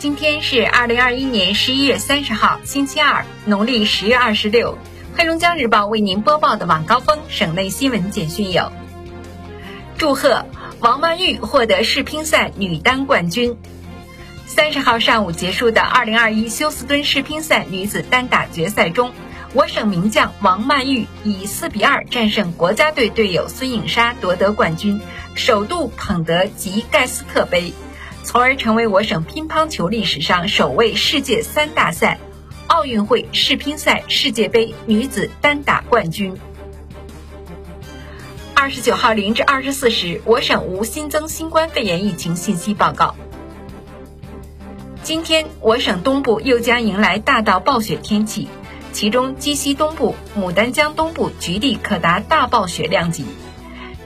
今天是二零二一年十一月三十号，星期二，农历十月二十六。黑龙江日报为您播报的晚高峰省内新闻简讯有：祝贺王曼玉获得世乒赛女单冠军。三十号上午结束的二零二一休斯敦世乒赛女子单打决赛中，我省名将王曼玉以四比二战胜国家队队友孙颖莎，夺得冠军，首度捧得吉盖斯特杯。从而成为我省乒乓球历史上首位世界三大赛、奥运会世乒赛、世界杯女子单打冠军。二十九号零至二十四时，我省无新增新冠肺炎疫情信息报告。今天，我省东部又将迎来大到暴雪天气，其中鸡西东部、牡丹江东部局地可达大暴雪量级。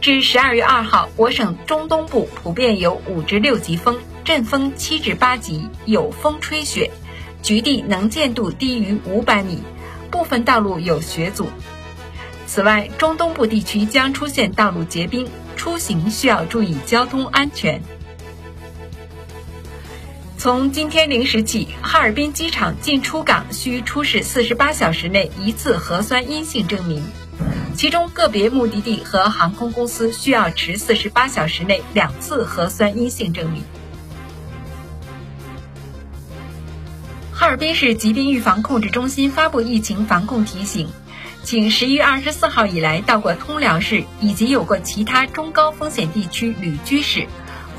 至十二月二号，我省中东部普遍有五至六级风，阵风七至八级，有风吹雪，局地能见度低于五百米，部分道路有雪阻。此外，中东部地区将出现道路结冰，出行需要注意交通安全。从今天零时起，哈尔滨机场进出港需出示四十八小时内一次核酸阴性证明。其中个别目的地和航空公司需要持四十八小时内两次核酸阴性证明。哈尔滨市疾病预防控制中心发布疫情防控提醒，请十一月二十四号以来到过通辽市以及有过其他中高风险地区旅居史，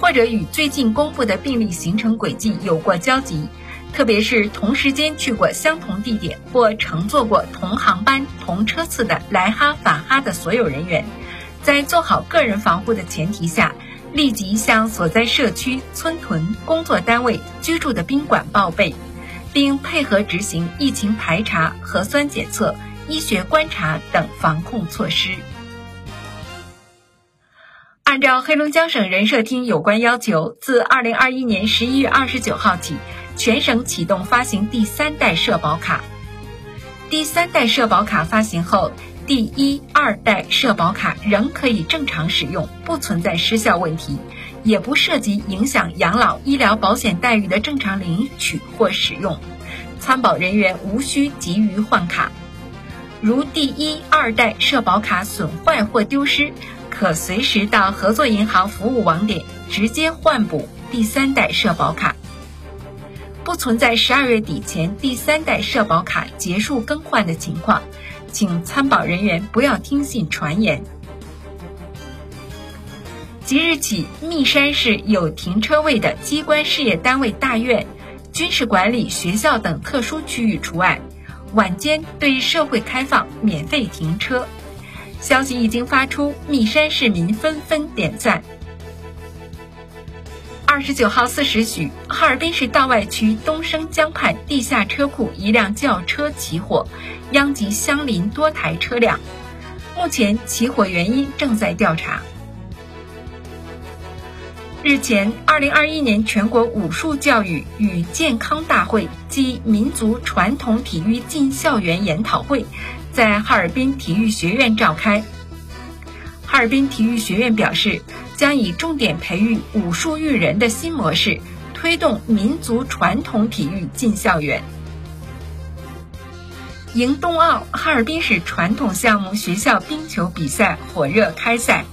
或者与最近公布的病例行程轨迹有过交集。特别是同时间去过相同地点或乘坐过同航班、同车次的来哈返哈的所有人员，在做好个人防护的前提下，立即向所在社区、村屯、工作单位、居住的宾馆报备，并配合执行疫情排查、核酸检测、医学观察等防控措施。按照黑龙江省人社厅有关要求，自二零二一年十一月二十九号起。全省启动发行第三代社保卡。第三代社保卡发行后，第一、二代社保卡仍可以正常使用，不存在失效问题，也不涉及影响养老医疗保险待遇的正常领取或使用。参保人员无需急于换卡。如第一、二代社保卡损坏或丢失，可随时到合作银行服务网点直接换补第三代社保卡。不存在十二月底前第三代社保卡结束更换的情况，请参保人员不要听信传言。即日起，密山市有停车位的机关事业单位大院、军事管理学校等特殊区域除外，晚间对社会开放，免费停车。消息一经发出，密山市民纷纷点赞。二十九号四时许，哈尔滨市道外区东升江畔地下车库一辆轿车起火，殃及相邻多台车辆。目前起火原因正在调查。日前，二零二一年全国武术教育与健康大会暨民族传统体育进校园研讨会在哈尔滨体育学院召开。哈尔滨体育学院表示。将以重点培育武术育人的新模式，推动民族传统体育进校园。迎冬奥，哈尔滨市传统项目学校冰球比赛火热开赛。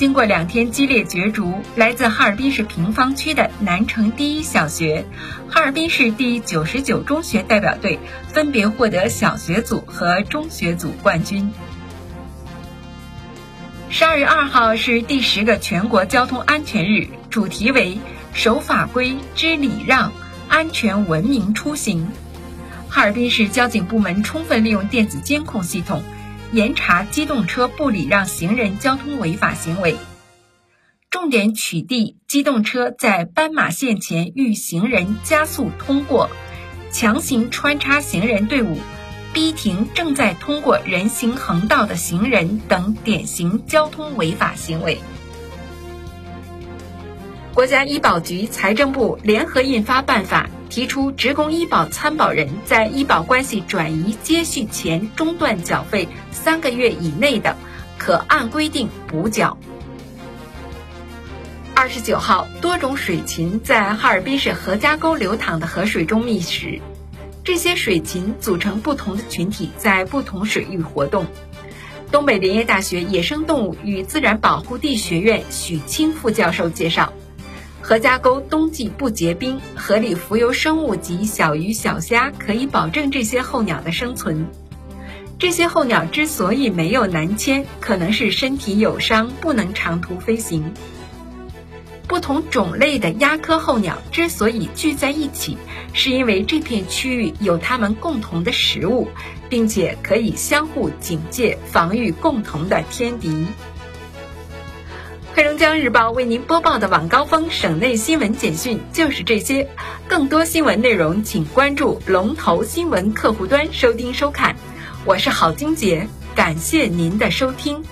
经过两天激烈角逐，来自哈尔滨市平房区的南城第一小学、哈尔滨市第九十九中学代表队分别获得小学组和中学组冠军。十二月二号是第十个全国交通安全日，主题为“守法规、知礼让、安全文明出行”。哈尔滨市交警部门充分利用电子监控系统，严查机动车不礼让行人交通违法行为，重点取缔机动车在斑马线前遇行人加速通过、强行穿插行人队伍。逼停正在通过人行横道的行人等典型交通违法行为。国家医保局、财政部联合印发办法，提出职工医保参保人在医保关系转移接续前中断缴费三个月以内的，可按规定补缴。二十九号，多种水禽在哈尔滨市何家沟流淌的河水中觅食。这些水禽组成不同的群体，在不同水域活动。东北林业大学野生动物与自然保护地学院许清副教授介绍，何家沟冬季不结冰，河里浮游生物及小鱼小虾可以保证这些候鸟的生存。这些候鸟之所以没有南迁，可能是身体有伤，不能长途飞行。不同种类的鸦科候鸟之所以聚在一起，是因为这片区域有它们共同的食物，并且可以相互警戒、防御共同的天敌。黑龙江日报为您播报的晚高峰省内新闻简讯就是这些，更多新闻内容请关注龙头新闻客户端收听收看。我是郝晶杰，感谢您的收听。